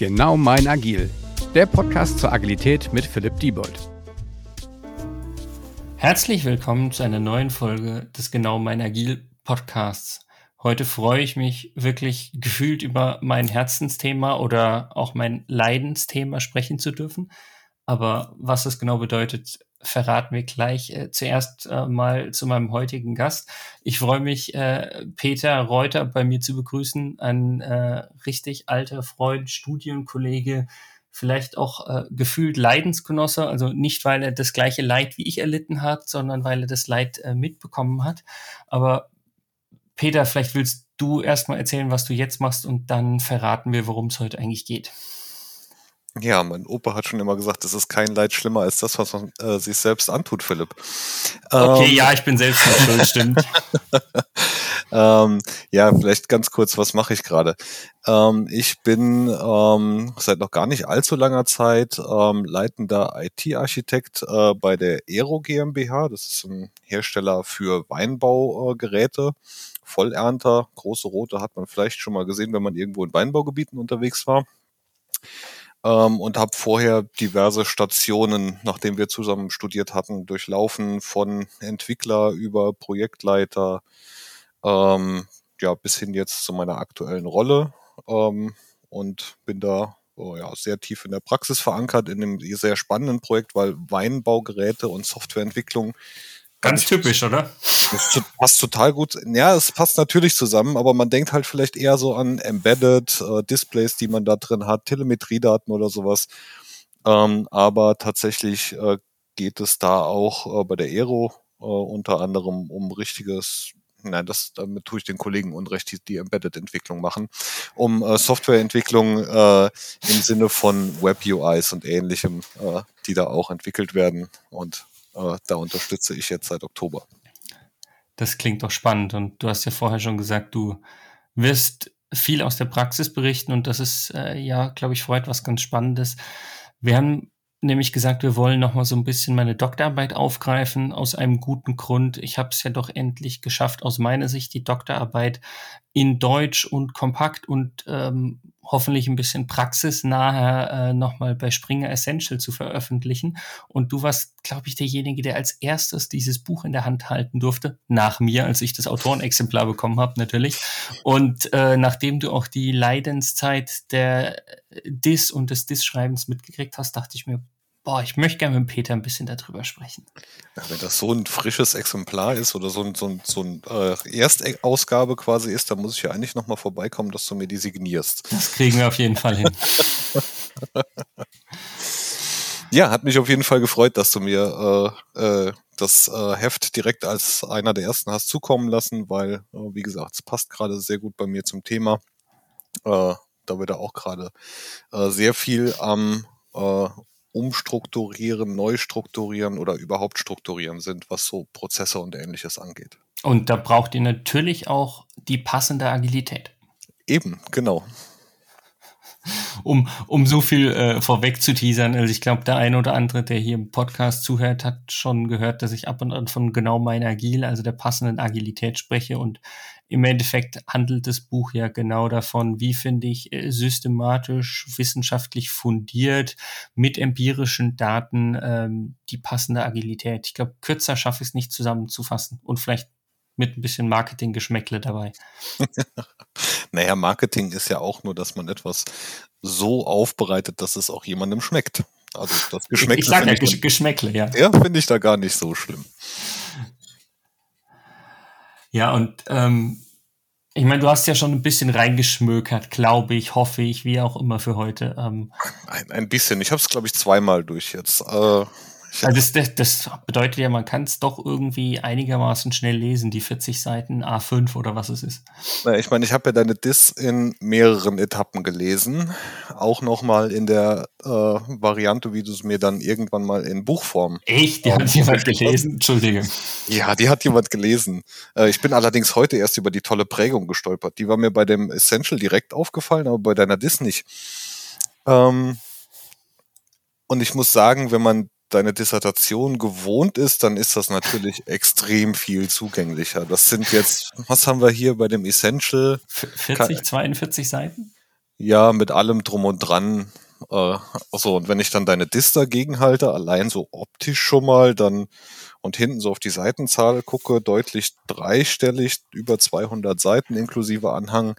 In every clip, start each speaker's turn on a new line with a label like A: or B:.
A: Genau mein Agil, der Podcast zur Agilität mit Philipp Diebold.
B: Herzlich willkommen zu einer neuen Folge des Genau mein Agil Podcasts. Heute freue ich mich wirklich gefühlt über mein Herzensthema oder auch mein Leidensthema sprechen zu dürfen. Aber was das genau bedeutet, verraten wir gleich. Äh, zuerst äh, mal zu meinem heutigen Gast. Ich freue mich, äh, Peter Reuter bei mir zu begrüßen, ein äh, richtig alter Freund, Studienkollege, vielleicht auch äh, gefühlt Leidensgenosse, also nicht, weil er das gleiche Leid wie ich erlitten hat, sondern weil er das Leid äh, mitbekommen hat. Aber Peter, vielleicht willst du erstmal erzählen, was du jetzt machst und dann verraten wir, worum es heute eigentlich geht.
C: Ja, mein Opa hat schon immer gesagt, es ist kein Leid schlimmer als das, was man äh, sich selbst antut, Philipp.
B: Okay, ähm, ja, ich bin selbst schuld, stimmt.
C: ähm, ja, vielleicht ganz kurz, was mache ich gerade? Ähm, ich bin ähm, seit noch gar nicht allzu langer Zeit ähm, leitender IT-Architekt äh, bei der Aero GmbH. Das ist ein Hersteller für Weinbaugeräte. Äh, Vollernter, große rote hat man vielleicht schon mal gesehen, wenn man irgendwo in Weinbaugebieten unterwegs war ähm, und habe vorher diverse Stationen, nachdem wir zusammen studiert hatten, durchlaufen, von Entwickler über Projektleiter, ähm, ja, bis hin jetzt zu meiner aktuellen Rolle. Ähm, und bin da oh ja, sehr tief in der Praxis verankert in einem sehr spannenden Projekt, weil Weinbaugeräte und Softwareentwicklung
B: Ganz typisch, oder?
C: Das passt total gut. Ja, es passt natürlich zusammen, aber man denkt halt vielleicht eher so an Embedded äh, Displays, die man da drin hat, Telemetriedaten oder sowas. Ähm, aber tatsächlich äh, geht es da auch äh, bei der Aero äh, unter anderem um richtiges nein, das damit tue ich den Kollegen unrecht, die, die Embedded-Entwicklung machen, um äh, Softwareentwicklung äh, im Sinne von Web-UIs und ähnlichem, äh, die da auch entwickelt werden. Und äh, da unterstütze ich jetzt seit Oktober.
B: Das klingt doch spannend und du hast ja vorher schon gesagt, du wirst viel aus der Praxis berichten und das ist äh, ja, glaube ich, vorher etwas ganz Spannendes. Wir haben nämlich gesagt, wir wollen noch mal so ein bisschen meine Doktorarbeit aufgreifen aus einem guten Grund. Ich habe es ja doch endlich geschafft, aus meiner Sicht die Doktorarbeit in Deutsch und kompakt und ähm, hoffentlich ein bisschen praxisnaher äh, nochmal bei Springer Essential zu veröffentlichen. Und du warst, glaube ich, derjenige, der als erstes dieses Buch in der Hand halten durfte, nach mir, als ich das Autorenexemplar bekommen habe, natürlich. Und äh, nachdem du auch die Leidenszeit der Dis und des Dis-Schreibens mitgekriegt hast, dachte ich mir, Boah, ich möchte gerne mit Peter ein bisschen darüber sprechen.
C: Ja, wenn das so ein frisches Exemplar ist oder so ein, so ein, so ein äh, Erstausgabe quasi ist, dann muss ich ja eigentlich nochmal vorbeikommen, dass du mir die signierst.
B: Das kriegen wir auf jeden Fall hin.
C: ja, hat mich auf jeden Fall gefreut, dass du mir äh, äh, das äh, Heft direkt als einer der ersten hast zukommen lassen, weil, äh, wie gesagt, es passt gerade sehr gut bei mir zum Thema. Äh, da wir da auch gerade sehr viel am umstrukturieren, neu strukturieren oder überhaupt strukturieren sind, was so Prozesse und ähnliches angeht.
B: Und da braucht ihr natürlich auch die passende Agilität.
C: Eben, genau.
B: Um, um so viel äh, vorweg zu teasern, also ich glaube, der eine oder andere, der hier im Podcast zuhört, hat schon gehört, dass ich ab und an von genau meiner Agil, also der passenden Agilität spreche. Und im Endeffekt handelt das Buch ja genau davon, wie finde ich äh, systematisch, wissenschaftlich fundiert, mit empirischen Daten ähm, die passende Agilität. Ich glaube, kürzer schaffe ich es nicht zusammenzufassen und vielleicht mit ein bisschen Marketing-Geschmäckle dabei.
C: naja, Marketing ist ja auch nur, dass man etwas so aufbereitet, dass es auch jemandem schmeckt. Also das Geschmäckle.
B: Ich, ich sage ja Gesch Geschmäckle, ja.
C: Ja, finde ich da gar nicht so schlimm.
B: Ja, und ähm, ich meine, du hast ja schon ein bisschen reingeschmökert, glaube ich, hoffe ich, wie auch immer für heute. Ähm,
C: ein, ein bisschen. Ich habe es, glaube ich, zweimal durch jetzt. Äh,
B: also das, das, das bedeutet ja, man kann es doch irgendwie einigermaßen schnell lesen, die 40 Seiten A5 oder was es ist.
C: Na, ich meine, ich habe ja deine Dis in mehreren Etappen gelesen. Auch nochmal in der äh, Variante, wie du es mir dann irgendwann mal in Buchform.
B: Echt? Die ähm, hat jemand gelesen? Entschuldige.
C: Ja, die hat jemand gelesen. Äh, ich bin allerdings heute erst über die tolle Prägung gestolpert. Die war mir bei dem Essential direkt aufgefallen, aber bei deiner Dis nicht. Ähm, und ich muss sagen, wenn man deine Dissertation gewohnt ist, dann ist das natürlich extrem viel zugänglicher. Das sind jetzt, was haben wir hier bei dem Essential?
B: 40, 42 Seiten?
C: Ja, mit allem drum und dran. Äh, also, und wenn ich dann deine Dis dagegen halte, allein so optisch schon mal, dann und hinten so auf die Seitenzahl gucke, deutlich dreistellig, über 200 Seiten inklusive Anhang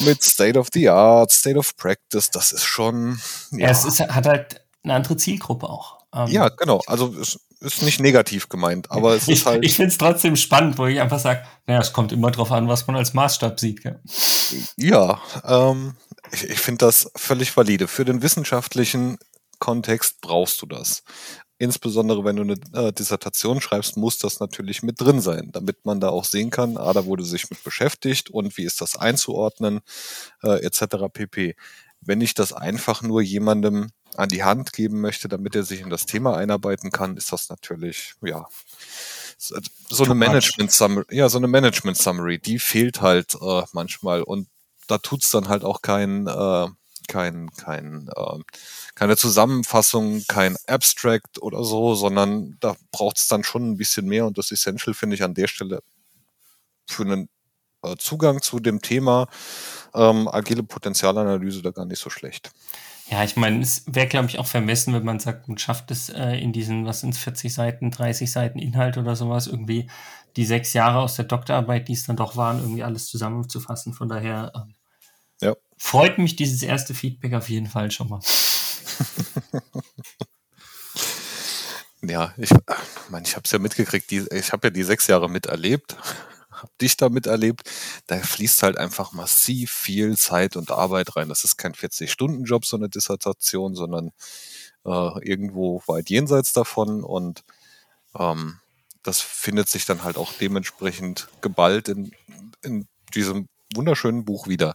C: mit State of the Art, State of Practice, das ist schon.
B: Ja, ja es ist, hat halt eine andere Zielgruppe auch.
C: Ähm, ja, genau. Also es ist nicht negativ gemeint, aber es
B: ich,
C: ist halt.
B: Ich finde es trotzdem spannend, wo ich einfach sage, naja, es kommt immer drauf an, was man als Maßstab sieht. Gell?
C: Ja, ähm, ich, ich finde das völlig valide. Für den wissenschaftlichen Kontext brauchst du das. Insbesondere wenn du eine äh, Dissertation schreibst, muss das natürlich mit drin sein, damit man da auch sehen kann, ah, da wurde sich mit beschäftigt und wie ist das einzuordnen, äh, etc. pp. Wenn ich das einfach nur jemandem an die Hand geben möchte, damit er sich in das Thema einarbeiten kann, ist das natürlich, ja, so eine Management Summary, ja, so eine Management Summary, die fehlt halt äh, manchmal und da tut's dann halt auch kein, äh, kein, kein, äh, keine Zusammenfassung, kein Abstract oder so, sondern da braucht's dann schon ein bisschen mehr und das Essential finde ich an der Stelle für einen äh, Zugang zu dem Thema ähm, agile Potenzialanalyse da gar nicht so schlecht.
B: Ja, ich meine, es wäre, glaube ich, auch vermessen, wenn man sagt, man schafft es äh, in diesen, was sind 40 Seiten, 30 Seiten Inhalt oder sowas, irgendwie die sechs Jahre aus der Doktorarbeit, die es dann doch waren, irgendwie alles zusammenzufassen. Von daher ähm, ja. freut mich dieses erste Feedback auf jeden Fall schon mal.
C: ja, ich, mein, ich habe es ja mitgekriegt, die, ich habe ja die sechs Jahre miterlebt habe dich da miterlebt, da fließt halt einfach massiv viel Zeit und Arbeit rein. Das ist kein 40-Stunden-Job, so eine Dissertation, sondern äh, irgendwo weit jenseits davon und ähm, das findet sich dann halt auch dementsprechend geballt in, in diesem wunderschönen Buch wieder.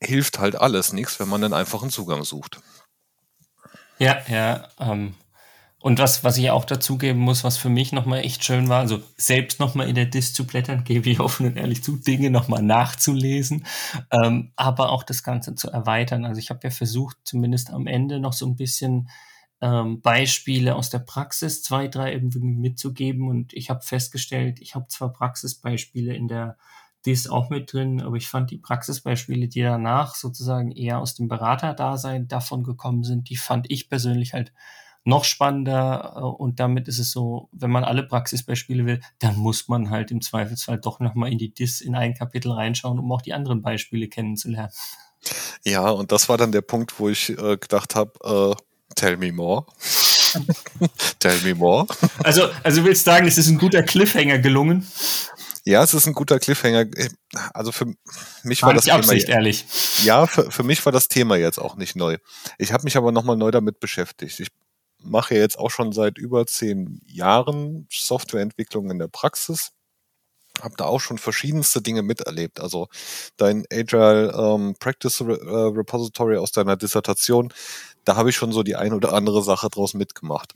C: Hilft halt alles nichts, wenn man einen einfachen Zugang sucht.
B: Ja, ja, ähm, und was, was ich auch dazugeben muss, was für mich nochmal echt schön war, also selbst nochmal in der Dis zu blättern, gebe ich offen und ehrlich zu, Dinge nochmal nachzulesen, ähm, aber auch das Ganze zu erweitern. Also ich habe ja versucht, zumindest am Ende noch so ein bisschen ähm, Beispiele aus der Praxis, zwei, drei irgendwie mitzugeben. Und ich habe festgestellt, ich habe zwar Praxisbeispiele in der Dis auch mit drin, aber ich fand die Praxisbeispiele, die danach sozusagen eher aus dem Beraterdasein davon gekommen sind, die fand ich persönlich halt noch spannender äh, und damit ist es so, wenn man alle Praxisbeispiele will, dann muss man halt im Zweifelsfall doch nochmal in die DIS in ein Kapitel reinschauen, um auch die anderen Beispiele kennenzulernen.
C: Ja, und das war dann der Punkt, wo ich äh, gedacht habe, äh, tell me more. tell me more.
B: Also, also willst du sagen, es ist ein guter Cliffhanger gelungen?
C: Ja, es ist ein guter Cliffhanger. Also für mich war,
B: war
C: das
B: Thema Absicht, ehrlich.
C: Ja, für, für mich war das Thema jetzt auch nicht neu. Ich habe mich aber nochmal neu damit beschäftigt. Ich mache jetzt auch schon seit über zehn Jahren Softwareentwicklung in der Praxis. Habe da auch schon verschiedenste Dinge miterlebt. Also dein Agile ähm, Practice Re äh, Repository aus deiner Dissertation, da habe ich schon so die ein oder andere Sache draus mitgemacht.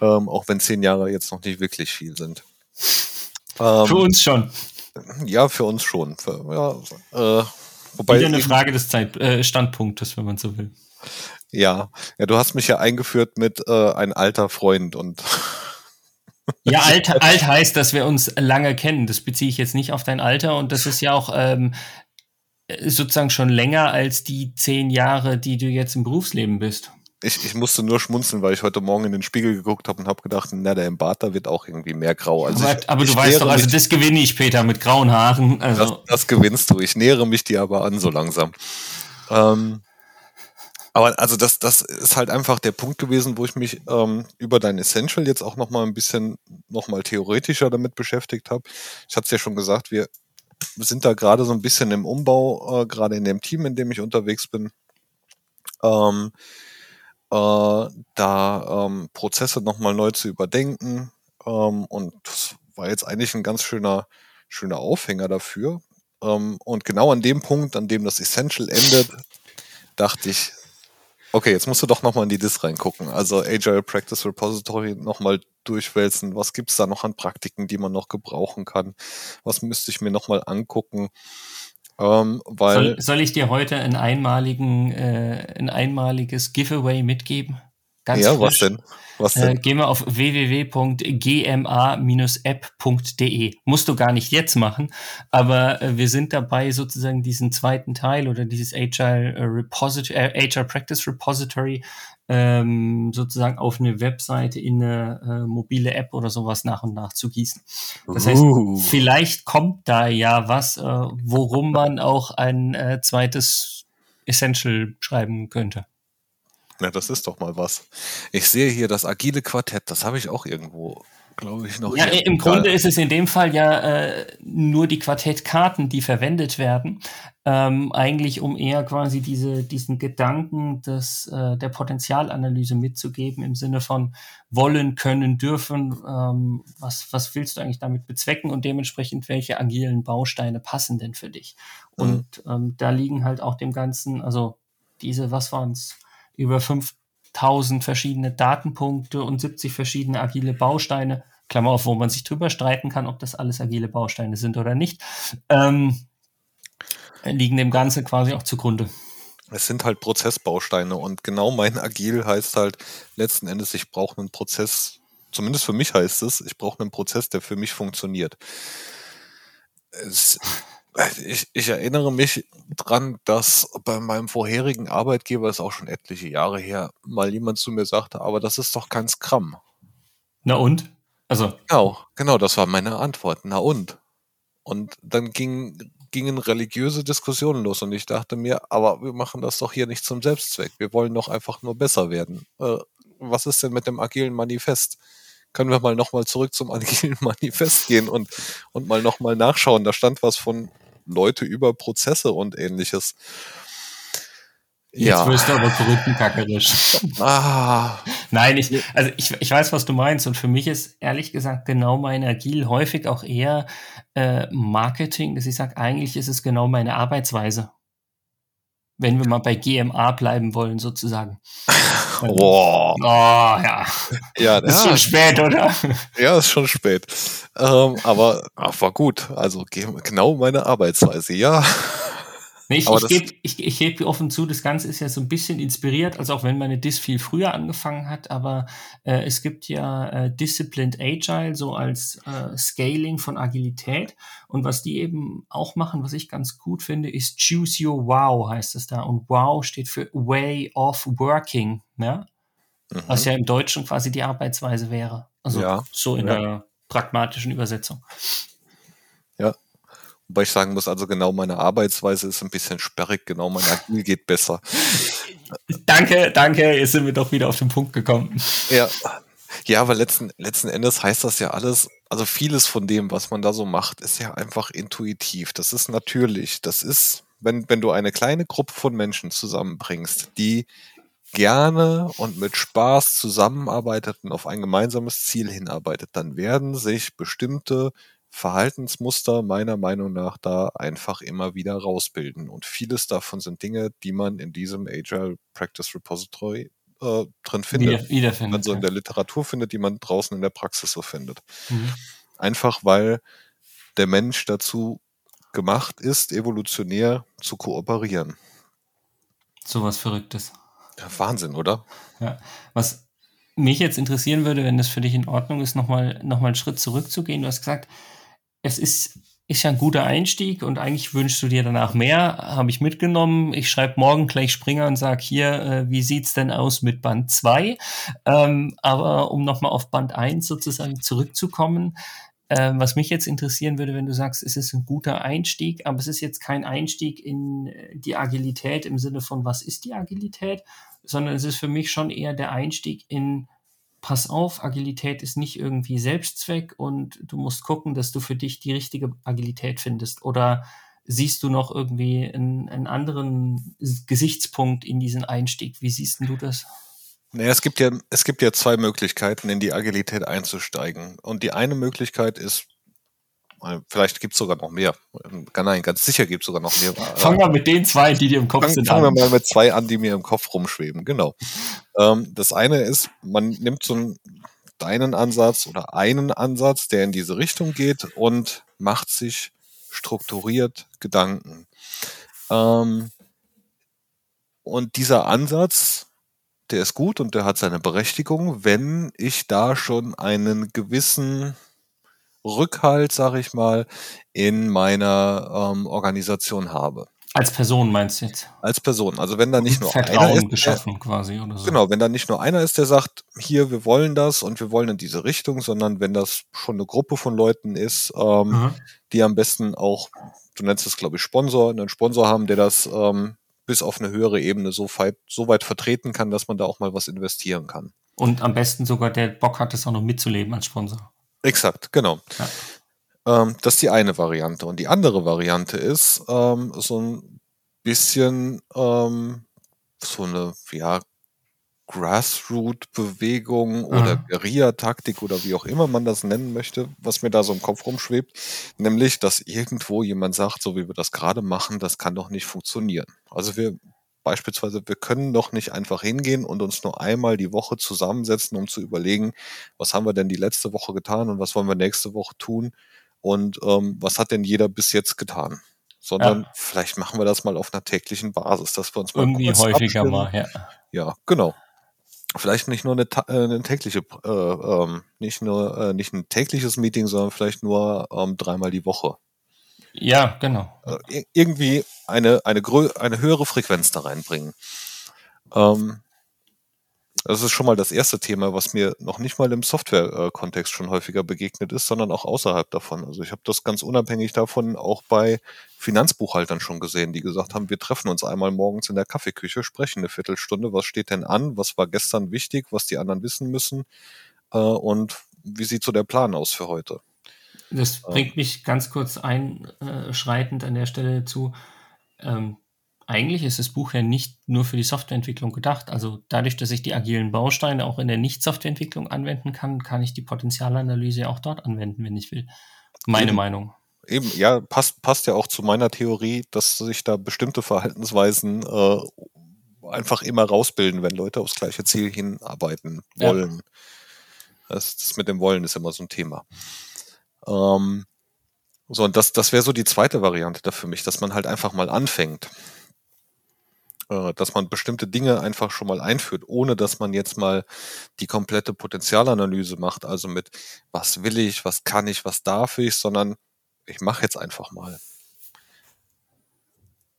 C: Ähm, auch wenn zehn Jahre jetzt noch nicht wirklich viel sind.
B: Ähm, für uns schon.
C: Ja, für uns schon. Für, ja,
B: äh, wobei Wieder eine Frage des Zeit, äh, Standpunktes, wenn man so will.
C: Ja, ja, du hast mich ja eingeführt mit äh, ein alter Freund und
B: ja, alt, alt heißt, dass wir uns lange kennen. Das beziehe ich jetzt nicht auf dein Alter und das ist ja auch ähm, sozusagen schon länger als die zehn Jahre, die du jetzt im Berufsleben bist.
C: Ich, ich musste nur schmunzeln, weil ich heute Morgen in den Spiegel geguckt habe und habe gedacht, na, der im Bart, da wird auch irgendwie mehr grau.
B: Also aber, ich, aber du weißt doch, also mich, das gewinne ich, Peter, mit grauen Haaren. Also.
C: Das, das gewinnst du. Ich nähere mich dir aber an, so langsam. Ähm, aber also das, das ist halt einfach der Punkt gewesen, wo ich mich ähm, über dein Essential jetzt auch noch mal ein bisschen noch mal theoretischer damit beschäftigt habe. Ich hatte es ja schon gesagt, wir sind da gerade so ein bisschen im Umbau, äh, gerade in dem Team, in dem ich unterwegs bin. Ähm, äh, da ähm, Prozesse noch mal neu zu überdenken. Ähm, und das war jetzt eigentlich ein ganz schöner, schöner Aufhänger dafür. Ähm, und genau an dem Punkt, an dem das Essential endet, dachte ich, Okay, jetzt musst du doch nochmal in die DIS reingucken. Also Agile Practice Repository nochmal durchwälzen. Was gibt's da noch an Praktiken, die man noch gebrauchen kann? Was müsste ich mir nochmal angucken?
B: Ähm, weil soll, soll, ich dir heute ein, einmaligen, äh, ein einmaliges Giveaway mitgeben? Ganz
C: ja,
B: frisch.
C: was denn? Was
B: Äh,
C: denn?
B: gehen wir auf www.gma-app.de. Musst du gar nicht jetzt machen, aber äh, wir sind dabei, sozusagen diesen zweiten Teil oder dieses Agile äh, Repository, äh, Agile Practice Repository ähm, sozusagen auf eine Webseite in eine äh, mobile App oder sowas nach und nach zu gießen. Das heißt,
C: Uh.
B: vielleicht kommt da ja was, äh, worum man auch ein äh, zweites Essential schreiben könnte.
C: Na, das ist doch mal was. Ich sehe hier das agile Quartett, das habe ich auch irgendwo, glaube ich, noch
B: Ja,
C: hier.
B: im
C: Egal.
B: Grunde ist es in dem Fall ja äh, nur die Quartettkarten, die verwendet werden, ähm, eigentlich um eher quasi diese, diesen Gedanken des, äh, der Potenzialanalyse mitzugeben im Sinne von wollen, können, dürfen, ähm, was, was willst du eigentlich damit bezwecken und dementsprechend welche agilen Bausteine passen denn für dich. Und ähm, da liegen halt auch dem Ganzen, also diese, was waren es, über 5000 verschiedene Datenpunkte und 70 verschiedene agile Bausteine, Klammer auf, wo man sich drüber streiten kann, ob das alles agile Bausteine sind oder nicht, ähm, liegen dem Ganze quasi auch zugrunde.
C: Es sind halt Prozessbausteine und genau mein Agil heißt halt letzten Endes, ich brauche einen Prozess, zumindest für mich heißt es, ich brauche einen Prozess, der für mich funktioniert. Es, ich, ich erinnere mich dran, dass bei meinem vorherigen Arbeitgeber, ist auch schon etliche Jahre her, mal jemand zu mir sagte, aber das ist doch kein Scrum.
B: Na und? Also,
C: Genau, genau, das war meine Antwort. Na und? Und dann ging, gingen religiöse Diskussionen los und ich dachte mir, aber wir machen das doch hier nicht zum Selbstzweck. Wir wollen doch einfach nur besser werden. Äh, was ist denn mit dem agilen Manifest? Können wir mal nochmal zurück zum agilen Manifest gehen und, und mal nochmal nachschauen? Da stand was von Leute über Prozesse und ähnliches.
B: jetzt wirst du aber korruptenkackerisch.
C: Ah,
B: Nein, ich, also ich, ich weiß, was du meinst. Und für mich ist ehrlich gesagt genau mein Agil häufig auch eher äh, Marketing, dass ich sage, eigentlich ist es genau meine Arbeitsweise. Wenn wir mal bei GMA bleiben wollen, sozusagen.
C: boah.
B: Oh, ja.
C: Ja,
B: Ist
C: ja,
B: schon spät, oder?
C: Ja, ist schon spät. Ähm, aber war gut. Also ge- genau meine Arbeitsweise, ja.
B: Nee, ich, ich gebe ich, ich geb offen zu, das Ganze ist ja so ein bisschen inspiriert, also auch wenn meine Dis viel früher angefangen hat, aber äh, es gibt ja äh, Disciplined Agile so als äh, Scaling von Agilität und was die eben auch machen, was ich ganz gut finde, ist Choose Your Wow heißt es da und Wow steht für Way of Working, ne? was ja im Deutschen quasi die Arbeitsweise wäre. Also
C: Ja,
B: so in
C: ja.
B: der pragmatischen Übersetzung.
C: Wobei ich sagen muss, also genau meine Arbeitsweise ist ein bisschen sperrig, genau mein Agil geht besser.
B: Danke, danke, jetzt sind wir doch wieder auf den Punkt gekommen.
C: Ja. Ja, aber letzten, letzten Endes heißt das ja alles, also vieles von dem, was man da so macht, ist ja einfach intuitiv. Das ist natürlich. Das ist, wenn, wenn du eine kleine Gruppe von Menschen zusammenbringst, die gerne und mit Spaß zusammenarbeitet und auf ein gemeinsames Ziel hinarbeitet, dann werden sich bestimmte Verhaltensmuster meiner Meinung nach da einfach immer wieder rausbilden. Und vieles davon sind Dinge, die man in diesem Agile Practice Repository äh, drin findet
B: Wieder, wiederfindet.
C: man so in der Literatur findet, die man draußen in der Praxis so findet.
B: Mhm.
C: Einfach weil der Mensch dazu gemacht ist, evolutionär zu kooperieren.
B: Sowas Verrücktes.
C: Ja, Wahnsinn, oder?
B: Ja. Was mich jetzt interessieren würde, wenn das für dich in Ordnung ist, nochmal noch mal einen Schritt zurückzugehen. Du hast gesagt, es ist, ist ja ein guter Einstieg und eigentlich wünschst du dir danach mehr. Habe ich mitgenommen. Ich schreibe morgen gleich Springer und sage hier, äh, wie sieht's denn aus mit Band 2? Ähm, aber um nochmal auf Band 1 sozusagen zurückzukommen, äh, was mich jetzt interessieren würde, wenn du sagst, es ist ein guter Einstieg, aber es ist jetzt kein Einstieg in äh, die Agilität im Sinne von, was ist die Agilität, sondern es ist für mich schon eher der Einstieg in, pass auf, Agilität ist nicht irgendwie Selbstzweck und du musst gucken, dass du für dich die richtige Agilität findest. Oder siehst du noch irgendwie einen, einen anderen Gesichtspunkt in diesen Einstieg? Wie siehst du das?
C: Naja, es gibt ja, es gibt ja zwei Möglichkeiten, in die Agilität einzusteigen. Und die eine Möglichkeit ist, vielleicht gibt es sogar noch mehr. Äh, Nein, ganz sicher gibt es sogar noch mehr.
B: Fangen wir mit den zwei, die dir im Kopf
C: Fangen,
B: sind.
C: fangen wir mal mit zwei an, die mir im Kopf rumschweben. Genau. Ähm, das eine ist, man nimmt so einen, deinen Ansatz oder einen Ansatz, der in diese Richtung geht und macht sich strukturiert Gedanken. Ähm, und dieser Ansatz, der ist gut und der hat seine Berechtigung, wenn ich da schon einen gewissen Rückhalt, sage ich mal, in meiner ähm, Organisation habe.
B: Als Person meinst du jetzt?
C: Als Person. Also wenn da nicht nur
B: Vertrauen
C: einer ist,
B: geschaffen
C: der,
B: quasi oder so.
C: genau, wenn da nicht nur einer ist, der sagt, hier, wir wollen das und wir wollen in diese Richtung, sondern wenn das schon eine Gruppe von Leuten ist, ähm,
B: Mhm.
C: die am besten auch, du nennst es glaube ich Sponsor, einen Sponsor haben, der das ähm, bis auf eine höhere Ebene so weit, so weit vertreten kann, dass man da auch mal was investieren kann.
B: Und am besten sogar der Bock hat, das auch noch mitzuleben als Sponsor.
C: Exakt, genau.
B: Ja.
C: Ähm, das ist die eine Variante. Und die andere Variante ist ähm, so ein bisschen ähm, so eine, ja, Grassroot-Bewegung oder
B: Aha.
C: Guerilla-Taktik oder wie auch immer man das nennen möchte, was mir da so im Kopf rumschwebt. Nämlich, dass irgendwo jemand sagt, so wie wir das gerade machen, das kann doch nicht funktionieren. Also wir beispielsweise, wir können doch nicht einfach hingehen und uns nur einmal die Woche zusammensetzen, um zu überlegen, was haben wir denn die letzte Woche getan und was wollen wir nächste Woche tun und ähm, was hat denn jeder bis jetzt getan. Sondern
B: Ja.
C: vielleicht machen wir das mal auf einer täglichen Basis, dass wir uns mal
B: Irgendwie
C: kurz
B: häufiger
C: abstimmen.
B: mal, ja.
C: Ja, genau. Vielleicht nicht nur eine, äh, eine tägliche, äh, ähm, nicht nur äh, nicht ein tägliches Meeting, sondern vielleicht nur ähm, dreimal die Woche.
B: Ja, genau.
C: Äh, ir- irgendwie eine eine eine höhere Frequenz da reinbringen. Ähm, das ist schon mal das erste Thema, was mir noch nicht mal im Software-Kontext schon häufiger begegnet ist, sondern auch außerhalb davon. Also ich habe das ganz unabhängig davon auch bei Finanzbuchhaltern schon gesehen, die gesagt haben, wir treffen uns einmal morgens in der Kaffeeküche, sprechen eine Viertelstunde, was steht denn an, was war gestern wichtig, was die anderen wissen müssen äh, und wie sieht so der Plan aus für heute.
B: Das
C: Ja.
B: bringt mich ganz kurz einschreitend an der Stelle zu. Ähm, eigentlich ist das Buch ja nicht nur für die Softwareentwicklung gedacht. Also dadurch, dass ich die agilen Bausteine auch in der Nicht-Softwareentwicklung anwenden kann, kann ich die Potenzialanalyse ja auch dort anwenden, wenn ich will. Meine
C: Eben.
B: Meinung.
C: Eben, ja, passt, passt ja auch zu meiner Theorie, dass sich da bestimmte Verhaltensweisen äh, einfach immer rausbilden, wenn Leute aufs gleiche Ziel hinarbeiten
B: Ja.
C: wollen. Das, das mit dem Wollen ist immer so ein Thema. Ähm, so, und das, das wäre so die zweite Variante da für mich, dass man halt einfach mal anfängt. Äh, dass man bestimmte Dinge einfach schon mal einführt, ohne dass man jetzt mal die komplette Potenzialanalyse macht, also mit was will ich, was kann ich, was darf ich, sondern ich mache jetzt einfach mal.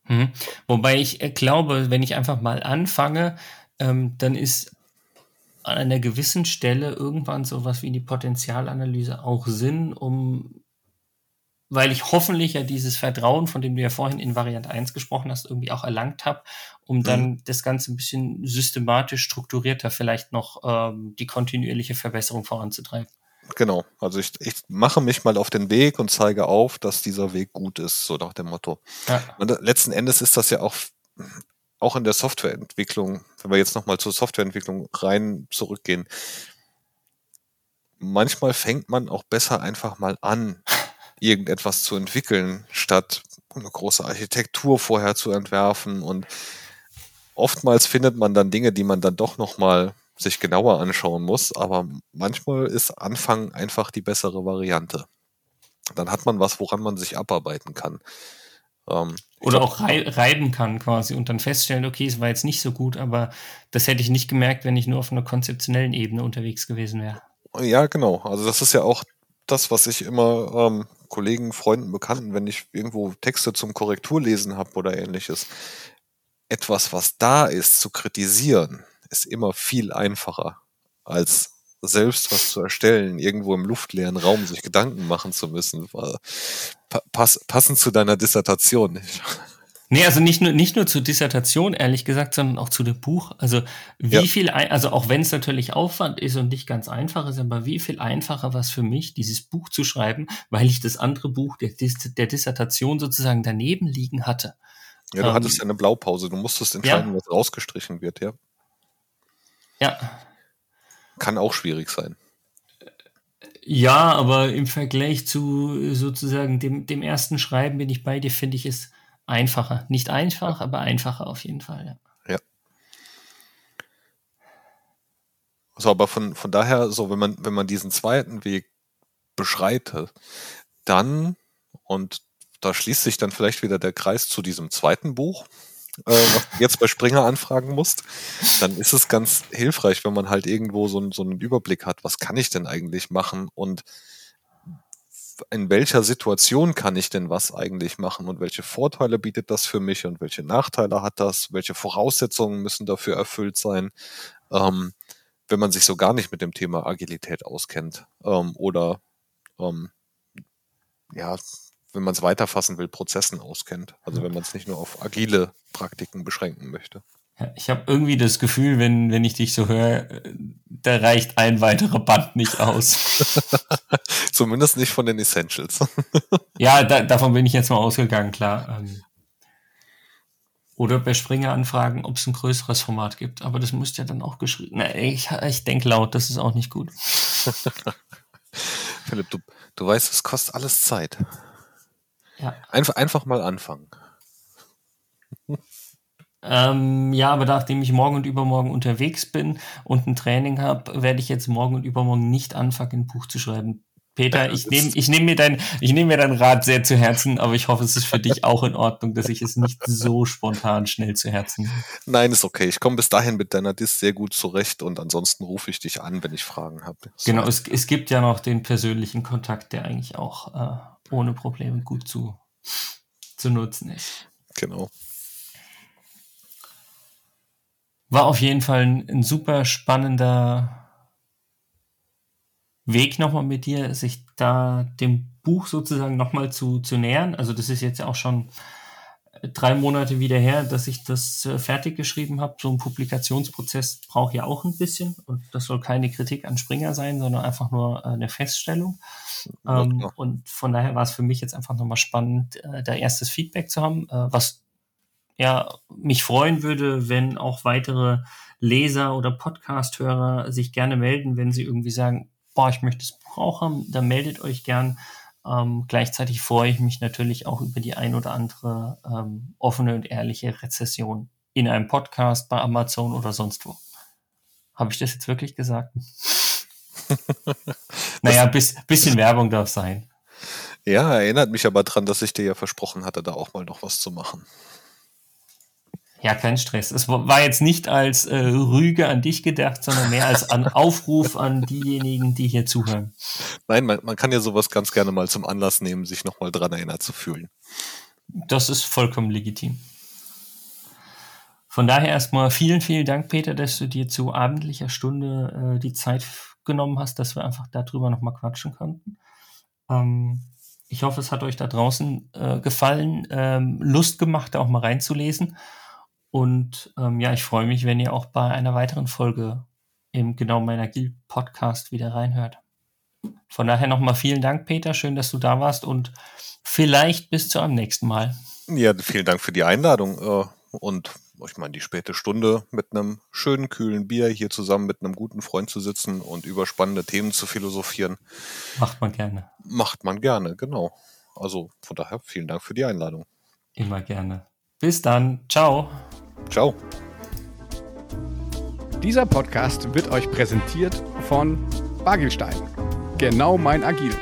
B: Mhm. Wobei ich äh, glaube, wenn ich einfach mal anfange, ähm, dann ist an einer gewissen Stelle irgendwann sowas wie die Potenzialanalyse auch Sinn, um, weil ich hoffentlich ja dieses Vertrauen, von dem du ja vorhin in Variant 1 gesprochen hast, irgendwie auch erlangt habe, um dann das Ganze ein bisschen systematisch strukturierter vielleicht noch ähm, die kontinuierliche Verbesserung voranzutreiben.
C: Genau. Also ich, ich mache mich mal auf den Weg und zeige auf, dass dieser Weg gut ist, so nach dem Motto.
B: Ja.
C: Und letzten Endes ist das ja auch, auch in der Softwareentwicklung, wenn wir jetzt nochmal zur Softwareentwicklung rein zurückgehen, manchmal fängt man auch besser einfach mal an, irgendetwas zu entwickeln, statt eine große Architektur vorher zu entwerfen. Und oftmals findet man dann Dinge, die man dann doch nochmal sich genauer anschauen muss. Aber manchmal ist Anfangen einfach die bessere Variante. Dann hat man was, woran man sich abarbeiten kann. Ähm,
B: Oder auch rei reiben kann quasi und dann feststellen, okay, es war jetzt nicht so gut, aber das hätte ich nicht gemerkt, wenn ich nur auf einer konzeptionellen Ebene unterwegs gewesen wäre.
C: Ja, genau. Also das ist ja auch das, was ich immer ähm, Kollegen, Freunden, Bekannten, wenn ich irgendwo Texte zum Korrekturlesen habe oder ähnliches, etwas, was da ist, zu kritisieren, ist immer viel einfacher, als selbst was zu erstellen, irgendwo im luftleeren Raum sich Gedanken machen zu müssen. Pa pass passend zu deiner Dissertation.
B: Nee, also nicht nur, nicht nur zur Dissertation, ehrlich gesagt, sondern auch zu dem Buch. Also wie
C: Ja.
B: viel, also auch wenn es natürlich Aufwand ist und nicht ganz einfach ist, aber wie viel einfacher war es für mich, dieses Buch zu schreiben, weil ich das andere Buch der, Dis der Dissertation sozusagen daneben liegen hatte.
C: Ja, du
B: Ähm,
C: hattest ja eine Blaupause, du musstest entscheiden, was rausgestrichen wird, ja.
B: Ja,
C: Kann auch schwierig sein.
B: Ja, aber im Vergleich zu äh, sozusagen dem, dem ersten Schreiben bin ich bei dir, finde ich es einfacher. Nicht einfach, aber einfacher auf jeden Fall. Ja.
C: So, aber von, von daher, so, wenn man, wenn man diesen zweiten Weg beschreitet, dann, und da schließt sich dann vielleicht wieder der Kreis zu diesem zweiten Buch, äh, was du jetzt bei Springer anfragen musst, dann ist es ganz hilfreich, wenn man halt irgendwo so, so einen Überblick hat, was kann ich denn eigentlich machen und in welcher Situation kann ich denn was eigentlich machen und welche Vorteile bietet das für mich und welche Nachteile hat das, welche Voraussetzungen müssen dafür erfüllt sein, ähm, wenn man sich so gar nicht mit dem Thema Agilität auskennt ähm, oder ähm, ja, wenn man es weiterfassen will, Prozessen auskennt. Also wenn man es nicht nur auf agile Praktiken beschränken möchte.
B: Ich habe irgendwie das Gefühl, wenn, wenn ich dich so höre, äh, da reicht ein weiterer Band nicht aus.
C: Zumindest nicht von den Essentials.
B: ja, da, davon bin ich jetzt mal ausgegangen, klar. Ähm. Oder bei Springer anfragen, ob es ein größeres Format gibt. Aber das müsste ja dann auch geschrieben. Na, ich, ich denke laut, das ist auch nicht gut.
C: Philipp, du, du weißt, es kostet alles Zeit.
B: Ja.
C: Einfach, einfach mal anfangen.
B: Ähm, ja, aber nachdem ich morgen und übermorgen unterwegs bin und ein Training habe, werde ich jetzt morgen und übermorgen nicht anfangen, ein Buch zu schreiben. Peter, ich nehme ich nehm mir, dein, ich nehm mir deinen Rat sehr zu Herzen, aber ich hoffe, es ist für dich auch in Ordnung, dass ich es nicht so spontan schnell zu Herzen nehme.
C: Nein, ist okay. Ich komme bis dahin mit deiner Dis sehr gut zurecht und ansonsten rufe ich dich an, wenn ich Fragen habe.
B: So. Genau, es, es gibt ja noch den persönlichen Kontakt, der eigentlich auch äh, ohne Probleme gut zu, zu nutzen ist.
C: Genau.
B: War auf jeden Fall ein, ein super spannender Weg nochmal mit dir, sich da dem Buch sozusagen nochmal zu, zu nähern. Also das ist jetzt auch schon drei Monate wieder her, dass ich das äh, fertig geschrieben habe. So ein Publikationsprozess braucht ja auch ein bisschen und das soll keine Kritik an Springer sein, sondern einfach nur äh, eine Feststellung. Ähm, und von daher war es für mich jetzt einfach nochmal spannend, äh, da erstes Feedback zu haben, äh, was ja mich freuen würde, wenn auch weitere Leser oder Podcast-Hörer sich gerne melden, wenn sie irgendwie sagen, boah, ich möchte das Buch auch haben, dann meldet euch gern. Ähm, gleichzeitig freue ich mich natürlich auch über die ein oder andere ähm, offene und ehrliche Rezession in einem Podcast bei Amazon oder sonst wo. Habe ich das jetzt wirklich gesagt? naja, bis, bisschen Werbung darf sein.
C: Ja, erinnert mich aber dran, dass ich dir ja versprochen hatte, da auch mal noch was zu machen.
B: Ja, kein Stress. Es war jetzt nicht als äh, Rüge an dich gedacht, sondern mehr als an Aufruf an diejenigen, die hier zuhören.
C: Nein, man, man kann ja sowas ganz gerne mal zum Anlass nehmen, sich nochmal dran erinnert zu fühlen.
B: Das ist vollkommen legitim. Von daher erstmal vielen, vielen Dank, Peter, dass du dir zu abendlicher Stunde äh, die Zeit genommen hast, dass wir einfach darüber nochmal quatschen konnten. Ähm, ich hoffe, es hat euch da draußen äh, gefallen, ähm, Lust gemacht, da auch mal reinzulesen. Und ähm, ja, ich freue mich, wenn ihr auch bei einer weiteren Folge im Genau meiner Guild Podcast wieder reinhört. Von daher nochmal vielen Dank, Peter. Schön, dass du da warst und vielleicht bis zu einem nächsten Mal.
C: Ja, vielen Dank für die Einladung. Äh, und ich meine, die späte Stunde mit einem schönen, kühlen Bier hier zusammen mit einem guten Freund zu sitzen und über spannende Themen zu philosophieren.
B: Macht man gerne.
C: Macht man gerne, genau. Also von daher vielen Dank für die Einladung.
B: Immer gerne. Bis dann. Ciao.
C: Ciao.
A: Dieser Podcast wird euch präsentiert von Bagelstein. Genau mein Agil.